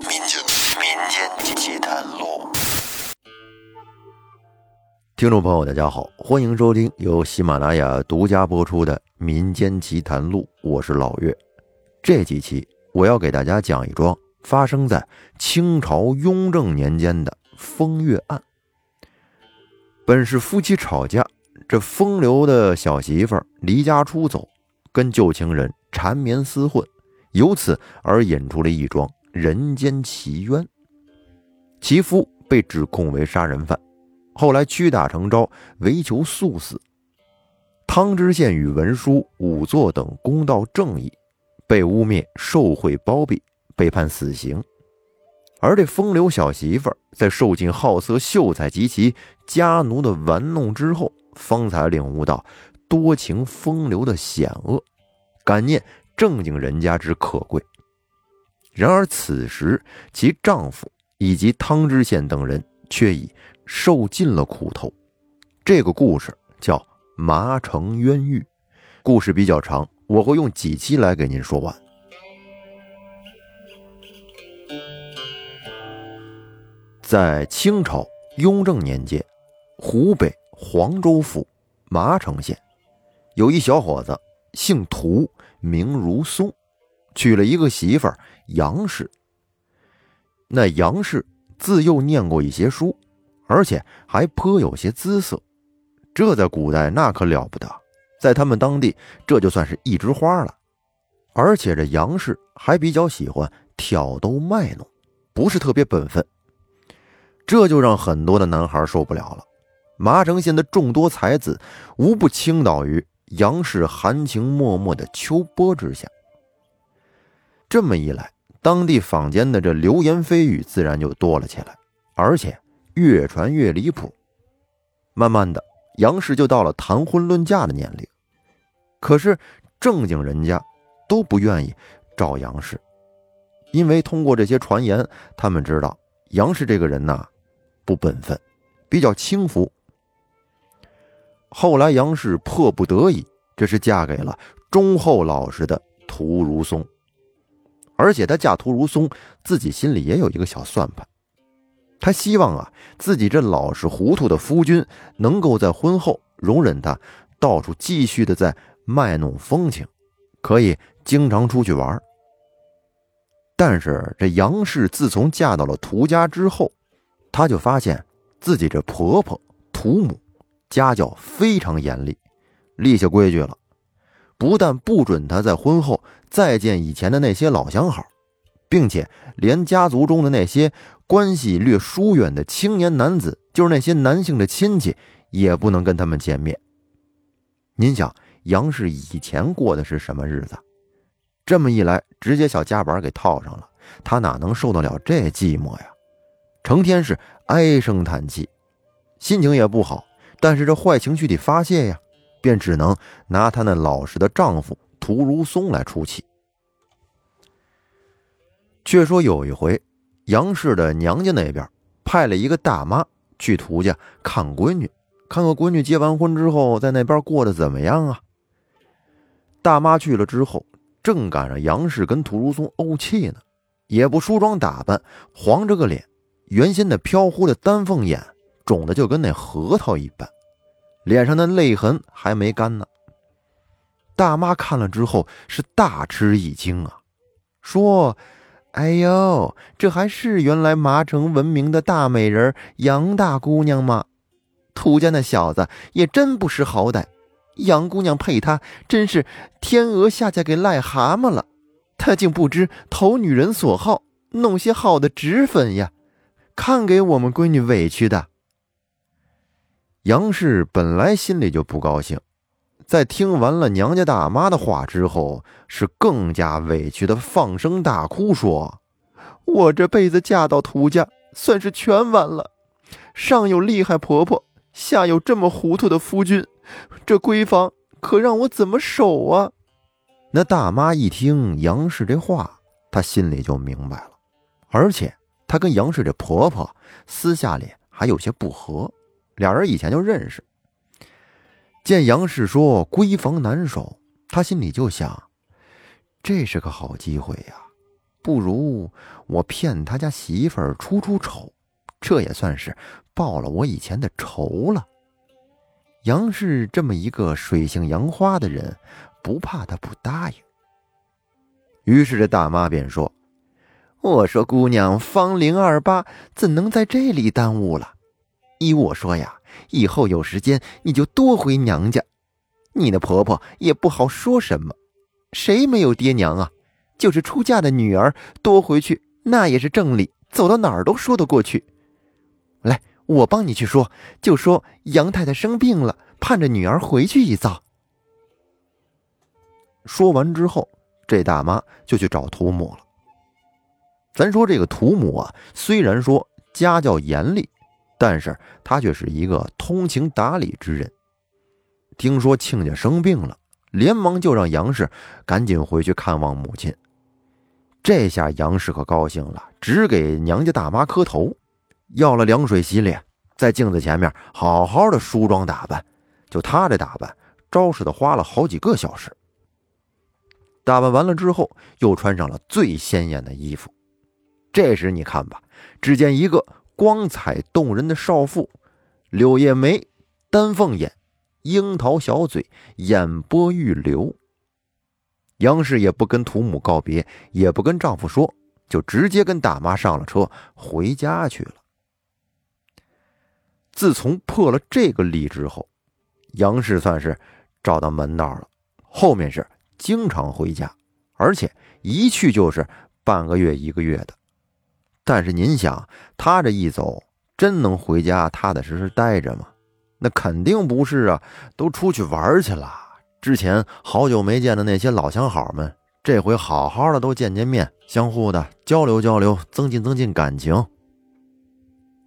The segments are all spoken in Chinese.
民间民间奇谈录，听众朋友，大家好，欢迎收听由喜马拉雅独家播出的《民间奇谈录》，我是老岳。这几期我要给大家讲一桩发生在清朝雍正年间的风月案。本是夫妻吵架，这风流的小媳妇儿离家出走，跟旧情人缠绵厮混，由此而引出了一桩人间奇冤。其夫被指控为杀人犯，后来屈打成招，为求速死。汤知县与文书、仵作等公道正义，被污蔑受贿包庇，被判死刑。而这风流小媳妇在受尽好色秀才及其家奴的玩弄之后，方才领悟到多情风流的险恶，感念正经人家之可贵。然而此时，其丈夫以及汤知县等人却已受尽了苦头。这个故事叫《麻城冤狱》，故事比较长，我会用几期来给您说完。在清朝雍正年间，湖北黄州府麻城县有一小伙子，姓涂，名如松，娶了一个媳妇儿杨氏。那杨氏自幼念过一些书，而且还颇有些姿色，这在古代那可了不得，在他们当地这就算是一枝花了。而且这杨氏还比较喜欢挑逗卖弄，不是特别本分。这就让很多的男孩受不了了。麻城县的众多才子，无不倾倒于杨氏含情脉脉的秋波之下。这么一来，当地坊间的这流言蜚语自然就多了起来，而且越传越离谱。慢慢的，杨氏就到了谈婚论嫁的年龄。可是正经人家都不愿意找杨氏，因为通过这些传言，他们知道杨氏这个人呐。不本分，比较轻浮。后来杨氏迫不得已，这是嫁给了忠厚老实的屠如松。而且她嫁屠如松，自己心里也有一个小算盘。她希望啊，自己这老实糊涂的夫君能够在婚后容忍他到处继续的在卖弄风情，可以经常出去玩。但是这杨氏自从嫁到了屠家之后，她就发现自己这婆婆涂母家教非常严厉，立下规矩了，不但不准她在婚后再见以前的那些老相好，并且连家族中的那些关系略疏远的青年男子，就是那些男性的亲戚，也不能跟他们见面。您想，杨氏以前过的是什么日子？这么一来，直接小夹板给套上了，她哪能受得了这寂寞呀？成天是唉声叹气，心情也不好。但是这坏情绪得发泄呀，便只能拿她那老实的丈夫涂如松来出气。却说有一回，杨氏的娘家那边派了一个大妈去涂家看闺女，看看闺女结完婚之后在那边过得怎么样啊。大妈去了之后，正赶上杨氏跟涂如松怄气呢，也不梳妆打扮，黄着个脸。原先那飘忽的丹凤眼肿的就跟那核桃一般，脸上的泪痕还没干呢。大妈看了之后是大吃一惊啊，说：“哎呦，这还是原来麻城闻名的大美人杨大姑娘吗？涂家那小子也真不识好歹，杨姑娘配他真是天鹅下嫁给癞蛤蟆了，他竟不知投女人所好，弄些好的脂粉呀。”看给我们闺女委屈的，杨氏本来心里就不高兴，在听完了娘家大妈的话之后，是更加委屈的放声大哭，说：“我这辈子嫁到涂家，算是全完了。上有厉害婆婆，下有这么糊涂的夫君，这闺房可让我怎么守啊？”那大妈一听杨氏这话，她心里就明白了，而且。她跟杨氏这婆婆私下里还有些不和，俩人以前就认识。见杨氏说闺房难守，他心里就想：这是个好机会呀！不如我骗他家媳妇儿出出丑，这也算是报了我以前的仇了。杨氏这么一个水性杨花的人，不怕他不答应。于是这大妈便说：“我说姑娘芳龄二八，怎能在这里耽误了？依我说呀，以后有时间你就多回娘家。你的婆婆也不好说什么，谁没有爹娘啊？就是出嫁的女儿多回去，那也是正理，走到哪儿都说得过去。来。”我帮你去说，就说杨太太生病了，盼着女儿回去一遭。说完之后，这大妈就去找屠母了。咱说这个屠母啊，虽然说家教严厉，但是她却是一个通情达理之人。听说亲家生病了，连忙就让杨氏赶紧回去看望母亲。这下杨氏可高兴了，只给娘家大妈磕头。要了凉水洗脸，在镜子前面好好的梳妆打扮。就她这打扮，招式的花了好几个小时。打扮完了之后，又穿上了最鲜艳的衣服。这时你看吧，只见一个光彩动人的少妇，柳叶眉，丹凤眼，樱桃小嘴，眼波欲流。杨氏也不跟屠母告别，也不跟丈夫说，就直接跟大妈上了车，回家去了。自从破了这个例之后，杨氏算是找到门道了。后面是经常回家，而且一去就是半个月、一个月的。但是您想，他这一走，真能回家踏踏实实待着吗？那肯定不是啊，都出去玩去了。之前好久没见的那些老相好们，这回好好的都见见面，相互的交流交流，增进增进感情。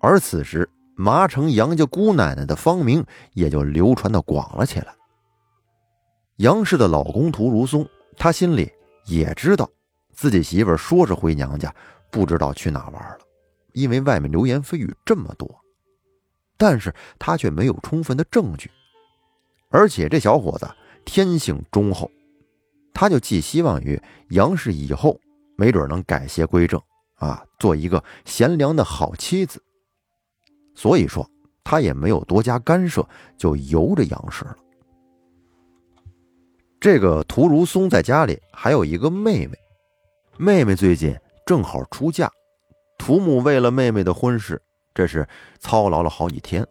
而此时。麻城杨家姑奶奶的芳名也就流传的广了起来。杨氏的老公屠如松，他心里也知道，自己媳妇说是回娘家，不知道去哪玩了，因为外面流言蜚语这么多，但是他却没有充分的证据。而且这小伙子天性忠厚，他就寄希望于杨氏以后没准能改邪归正啊，做一个贤良的好妻子。所以说，他也没有多加干涉，就由着杨氏了。这个屠如松在家里还有一个妹妹，妹妹最近正好出嫁，屠母为了妹妹的婚事，这是操劳了好几天。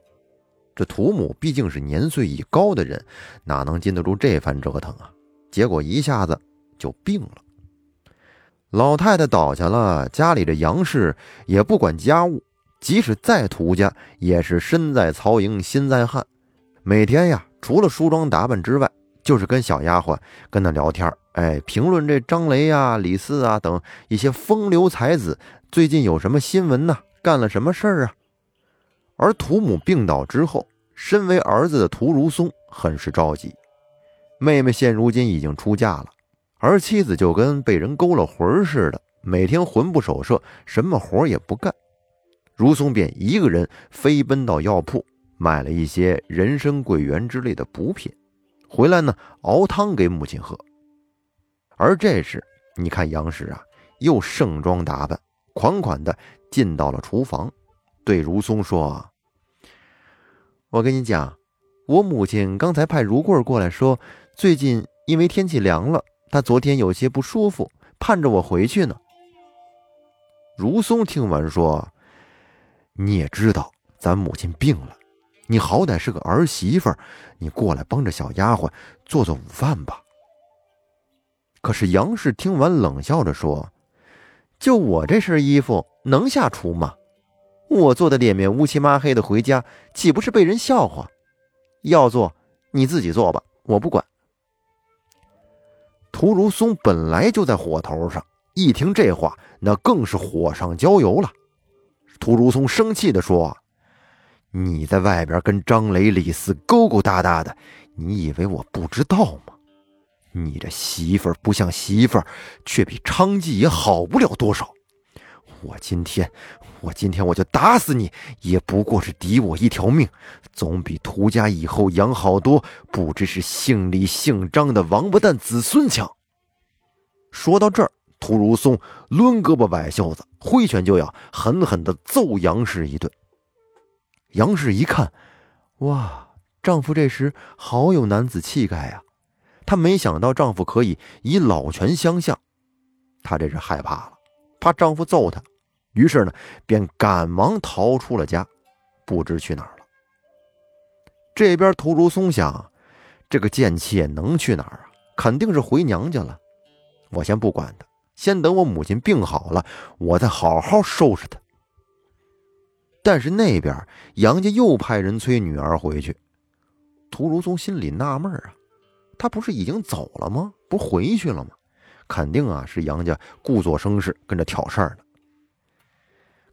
这屠母毕竟是年岁已高的人，哪能禁得住这番折腾啊？结果一下子就病了。老太太倒下了，家里的杨氏也不管家务。即使在涂家，也是身在曹营心在汉。每天呀，除了梳妆打扮之外，就是跟小丫鬟跟那聊天哎，评论这张雷呀、李四啊等一些风流才子最近有什么新闻呢？干了什么事儿啊？而屠母病倒之后，身为儿子的屠如松很是着急。妹妹现如今已经出嫁了，而妻子就跟被人勾了魂似的，每天魂不守舍，什么活也不干。如松便一个人飞奔到药铺，买了一些人参、桂圆之类的补品，回来呢熬汤给母亲喝。而这时，你看杨氏啊，又盛装打扮，款款的进到了厨房，对如松说：“我跟你讲，我母亲刚才派如贵过来说，最近因为天气凉了，她昨天有些不舒服，盼着我回去呢。”如松听完说。你也知道咱母亲病了，你好歹是个儿媳妇，你过来帮着小丫鬟做做午饭吧。可是杨氏听完冷笑着说：“就我这身衣服能下厨吗？我做的脸面乌漆抹黑的回家，岂不是被人笑话？要做你自己做吧，我不管。”屠如松本来就在火头上，一听这话，那更是火上浇油了。屠如松生气地说：“你在外边跟张雷、李四勾勾搭搭的，你以为我不知道吗？你这媳妇儿不像媳妇儿，却比娼妓也好不了多少。我今天，我今天我就打死你，也不过是抵我一条命，总比屠家以后养好多不知是姓李姓张的王八蛋子孙强。”说到这儿，屠如松抡胳膊摆袖子，挥拳就要狠狠地揍杨氏一顿。杨氏一看，哇，丈夫这时好有男子气概呀！她没想到丈夫可以以老拳相向，她这是害怕了，怕丈夫揍她，于是呢，便赶忙逃出了家，不知去哪儿了。这边屠如松想，这个贱妾能去哪儿啊？肯定是回娘家了。我先不管她。先等我母亲病好了，我再好好收拾她。但是那边杨家又派人催女儿回去，屠如松心里纳闷啊，他不是已经走了吗？不回去了吗？肯定啊是杨家故作声势跟着挑事儿呢。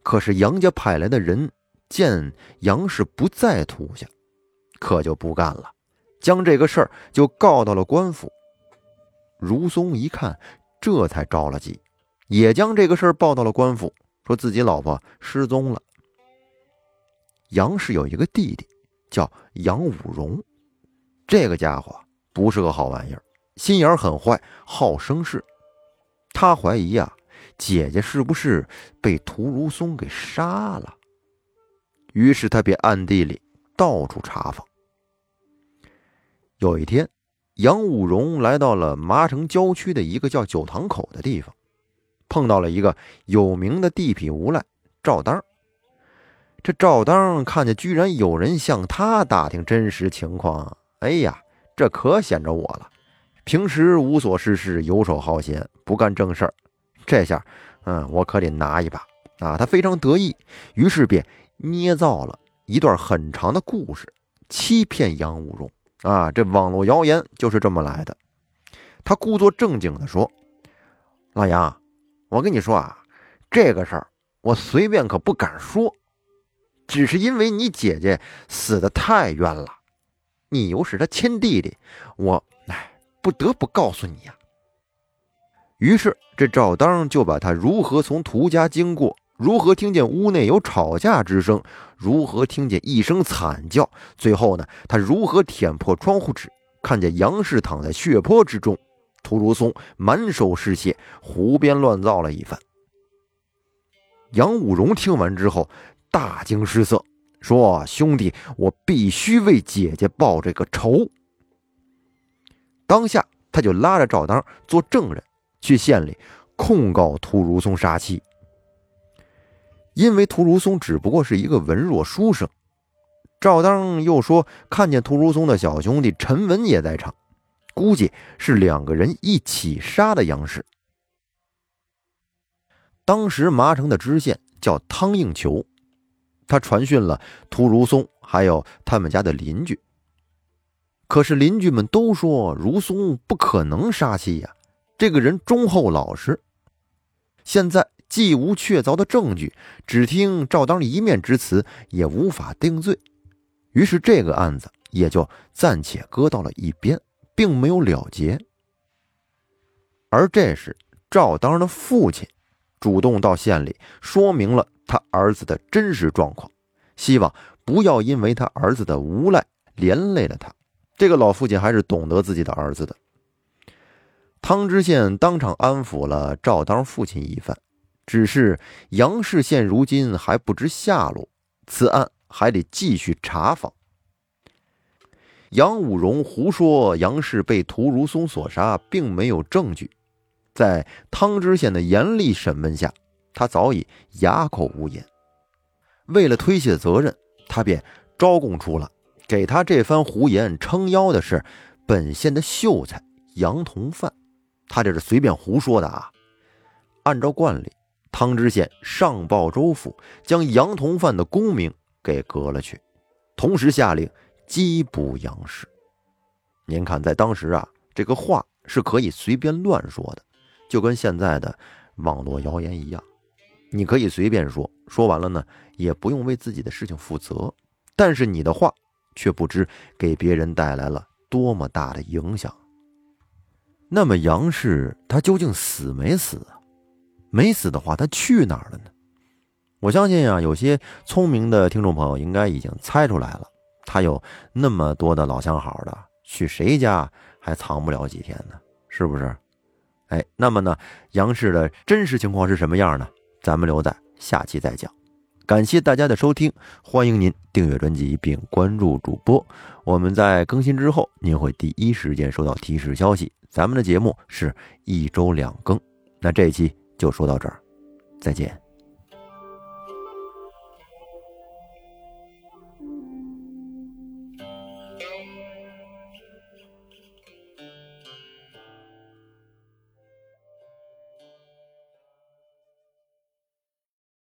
可是杨家派来的人见杨氏不在土家，可就不干了，将这个事儿就告到了官府。如松一看。这才着了急，也将这个事儿报到了官府，说自己老婆失踪了。杨氏有一个弟弟，叫杨武荣，这个家伙不是个好玩意儿，心眼很坏，好生事。他怀疑啊，姐姐是不是被屠如松给杀了？于是他便暗地里到处查访。有一天。杨武荣来到了麻城郊区的一个叫九塘口的地方，碰到了一个有名的地痞无赖赵当。这赵当看见居然有人向他打听真实情况，哎呀，这可显着我了。平时无所事事、游手好闲、不干正事儿，这下，嗯，我可得拿一把啊！他非常得意，于是便捏造了一段很长的故事，欺骗杨武荣。啊，这网络谣言就是这么来的。他故作正经地说：“老杨，我跟你说啊，这个事儿我随便可不敢说，只是因为你姐姐死的太冤了，你又是他亲弟弟，我哎不得不告诉你呀。”于是这赵当就把他如何从涂家经过。如何听见屋内有吵架之声？如何听见一声惨叫？最后呢？他如何舔破窗户纸，看见杨氏躺在血泊之中？屠如松满手是血，胡编乱造了一番。杨武荣听完之后大惊失色，说：“兄弟，我必须为姐姐报这个仇。”当下他就拉着赵当做证人，去县里控告屠如松杀妻。因为屠如松只不过是一个文弱书生，赵当又说看见屠如松的小兄弟陈文也在场，估计是两个人一起杀的杨氏。当时麻城的知县叫汤应求，他传讯了屠如松还有他们家的邻居，可是邻居们都说如松不可能杀妻呀，这个人忠厚老实。现在。既无确凿的证据，只听赵当一面之词，也无法定罪。于是这个案子也就暂且搁到了一边，并没有了结。而这时，赵当的父亲主动到县里说明了他儿子的真实状况，希望不要因为他儿子的无赖连累了他。这个老父亲还是懂得自己的儿子的。汤知县当场安抚了赵当父亲一番。只是杨氏现如今还不知下落，此案还得继续查访。杨武荣胡说杨氏被屠如松所杀，并没有证据。在汤知县的严厉审问下，他早已哑口无言。为了推卸责任，他便招供出了给他这番胡言撑腰的是本县的秀才杨同范。他这是随便胡说的啊！按照惯例。汤知县上报州府，将杨同范的功名给革了去，同时下令缉捕杨氏。您看，在当时啊，这个话是可以随便乱说的，就跟现在的网络谣言一样，你可以随便说，说完了呢，也不用为自己的事情负责。但是你的话却不知给别人带来了多么大的影响。那么杨氏他究竟死没死啊？没死的话，他去哪儿了呢？我相信啊，有些聪明的听众朋友应该已经猜出来了。他有那么多的老相好的，去谁家还藏不了几天呢？是不是？哎，那么呢，杨氏的真实情况是什么样呢？咱们留在下期再讲。感谢大家的收听，欢迎您订阅专辑并关注主播。我们在更新之后，您会第一时间收到提示消息。咱们的节目是一周两更，那这一期就说到这儿，再见。